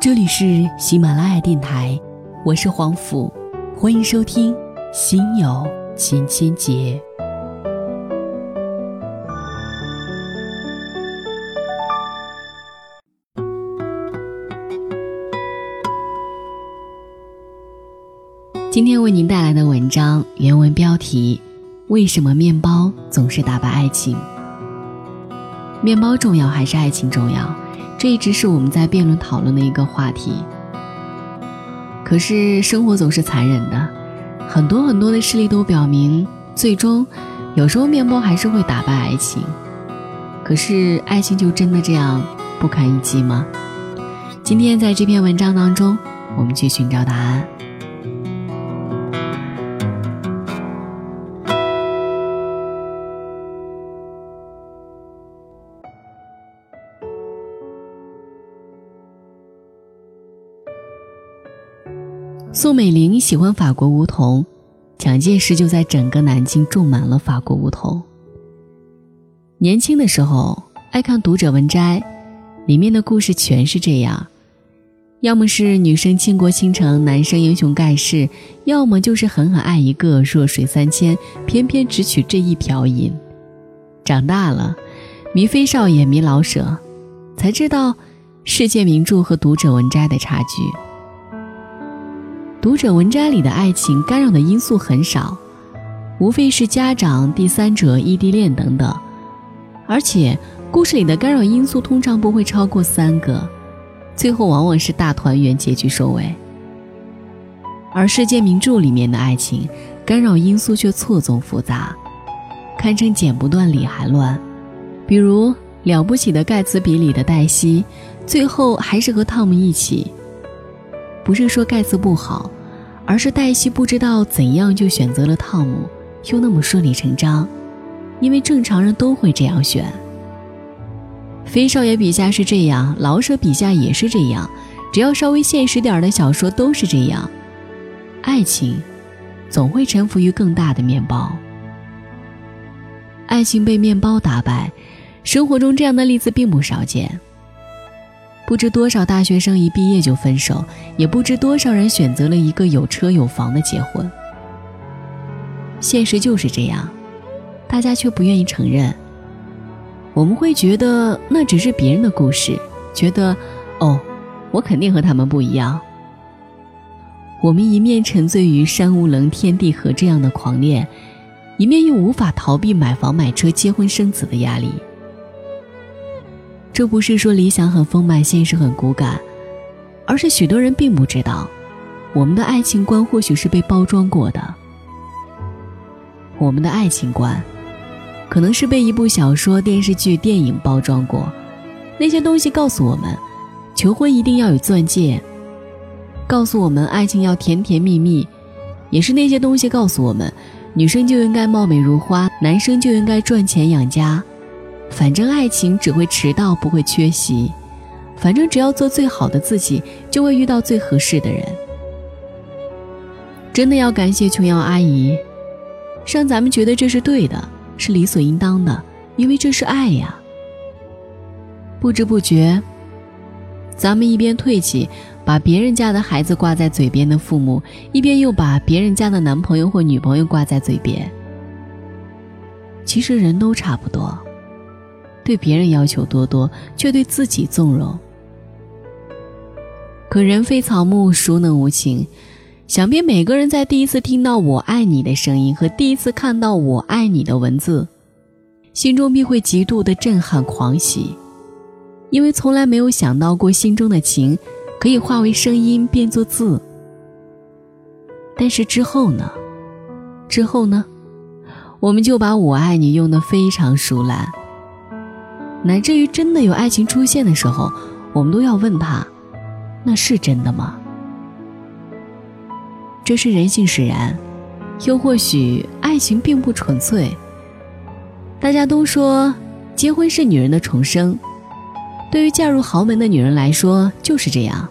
这里是喜马拉雅电台，我是黄甫，欢迎收听《心有千千结》。今天为您带来的文章原文标题：为什么面包总是打败爱情？面包重要还是爱情重要？这一直是我们在辩论讨论的一个话题。可是生活总是残忍的，很多很多的事例都表明，最终有时候面包还是会打败爱情。可是爱情就真的这样不堪一击吗？今天在这篇文章当中，我们去寻找答案。宋美龄喜欢法国梧桐，蒋介石就在整个南京种满了法国梧桐。年轻的时候爱看《读者文摘》，里面的故事全是这样：要么是女生倾国倾城，男生英雄盖世；要么就是狠狠爱一个，弱水三千，偏偏只取这一瓢饮。长大了，迷飞少爷，迷老舍，才知道世界名著和《读者文摘》的差距。读者文摘里的爱情干扰的因素很少，无非是家长、第三者、异地恋等等，而且故事里的干扰因素通常不会超过三个，最后往往是大团圆结局收尾。而世界名著里面的爱情干扰因素却错综复杂，堪称剪不断理还乱。比如了不起的盖茨比里的黛西，最后还是和汤姆一起。不是说盖茨不好，而是黛西不知道怎样就选择了汤姆，又那么顺理成章，因为正常人都会这样选。飞少爷笔下是这样，老舍笔下也是这样，只要稍微现实点的小说都是这样。爱情，总会臣服于更大的面包。爱情被面包打败，生活中这样的例子并不少见。不知多少大学生一毕业就分手，也不知多少人选择了一个有车有房的结婚。现实就是这样，大家却不愿意承认。我们会觉得那只是别人的故事，觉得哦，我肯定和他们不一样。我们一面沉醉于山无棱、天地合这样的狂恋，一面又无法逃避买房、买车、结婚生子的压力。这不是说理想很丰满，现实很骨感，而是许多人并不知道，我们的爱情观或许是被包装过的。我们的爱情观，可能是被一部小说、电视剧、电影包装过。那些东西告诉我们，求婚一定要有钻戒；告诉我们爱情要甜甜蜜蜜，也是那些东西告诉我们，女生就应该貌美如花，男生就应该赚钱养家。反正爱情只会迟到，不会缺席。反正只要做最好的自己，就会遇到最合适的人。真的要感谢琼瑶阿姨，让咱们觉得这是对的，是理所应当的，因为这是爱呀。不知不觉，咱们一边唾弃把别人家的孩子挂在嘴边的父母，一边又把别人家的男朋友或女朋友挂在嘴边。其实人都差不多。对别人要求多多，却对自己纵容。可人非草木，孰能无情？想必每个人在第一次听到“我爱你”的声音和第一次看到“我爱你”的文字，心中必会极度的震撼狂喜，因为从来没有想到过心中的情可以化为声音变作字。但是之后呢？之后呢？我们就把我爱你用得非常熟烂。乃至于真的有爱情出现的时候，我们都要问他：“那是真的吗？”这是人性使然，又或许爱情并不纯粹。大家都说结婚是女人的重生，对于嫁入豪门的女人来说就是这样。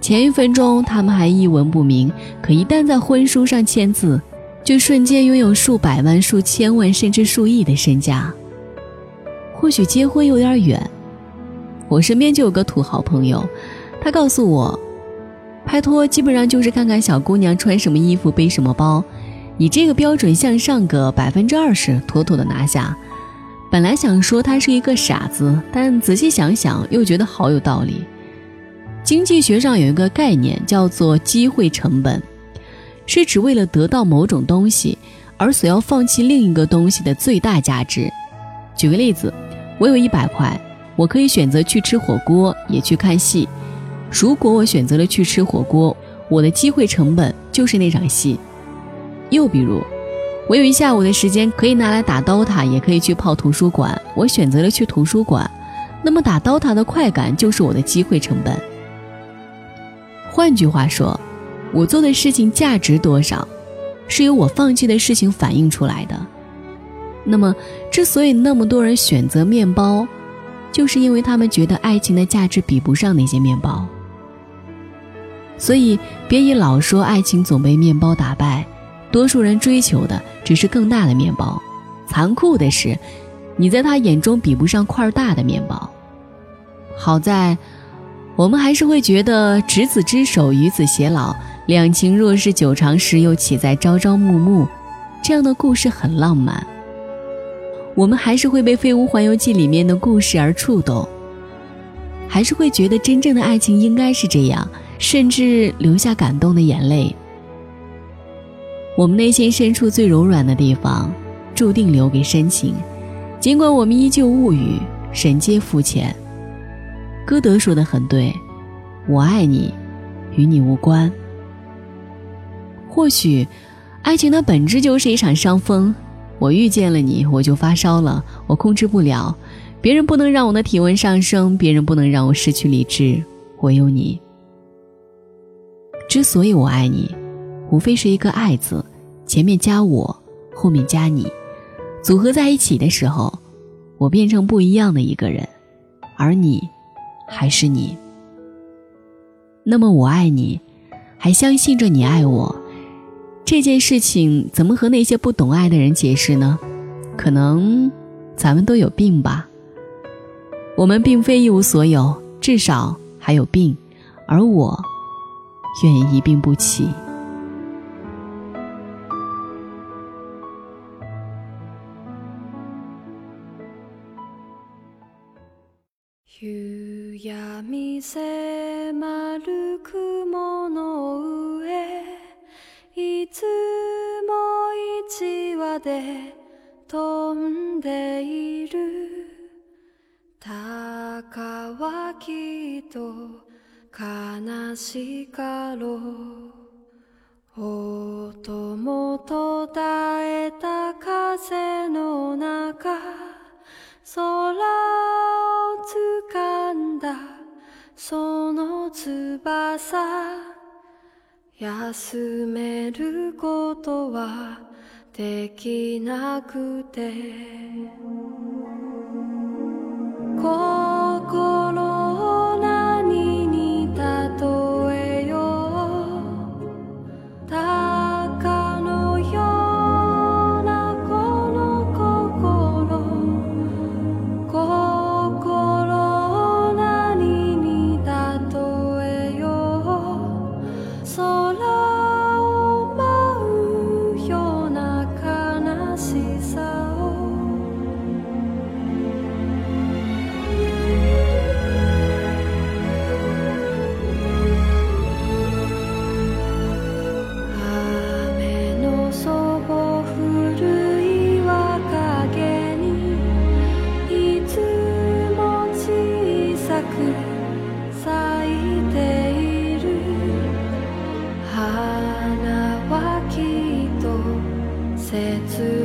前一分钟她们还一文不名，可一旦在婚书上签字，就瞬间拥有数百万、数千万甚至数亿的身价。或许结婚有点远，我身边就有个土豪朋友，他告诉我，拍拖基本上就是看看小姑娘穿什么衣服、背什么包，以这个标准向上个百分之二十，妥妥的拿下。本来想说他是一个傻子，但仔细想想又觉得好有道理。经济学上有一个概念叫做机会成本，是指为了得到某种东西而所要放弃另一个东西的最大价值。举个例子，我有一百块，我可以选择去吃火锅，也去看戏。如果我选择了去吃火锅，我的机会成本就是那场戏。又比如，我有一下午的时间可以拿来打 DOTA，也可以去泡图书馆，我选择了去图书馆，那么打 DOTA 的快感就是我的机会成本。换句话说，我做的事情价值多少，是由我放弃的事情反映出来的。那么，之所以那么多人选择面包，就是因为他们觉得爱情的价值比不上那些面包。所以，别以老说爱情总被面包打败，多数人追求的只是更大的面包。残酷的是，你在他眼中比不上块大的面包。好在，我们还是会觉得“执子之手，与子偕老”，两情若是久长时，又岂在朝朝暮暮，这样的故事很浪漫。我们还是会被《飞屋环游记》里面的故事而触动，还是会觉得真正的爱情应该是这样，甚至流下感动的眼泪。我们内心深处最柔软的地方，注定留给深情，尽管我们依旧物语，神皆肤浅。歌德说的很对，我爱你，与你无关。或许，爱情的本质就是一场伤风。我遇见了你，我就发烧了，我控制不了。别人不能让我的体温上升，别人不能让我失去理智，唯有你。之所以我爱你，无非是一个“爱”字，前面加我，后面加你，组合在一起的时候，我变成不一样的一个人，而你，还是你。那么我爱你，还相信着你爱我。这件事情怎么和那些不懂爱的人解释呢？可能咱们都有病吧。我们并非一无所有，至少还有病，而我愿意一病不起。いつも一羽で飛んでいる。鷹はきっと悲しかろう。音も途絶えた風の中。空を掴んだ。その翼。休めることはできなくて。切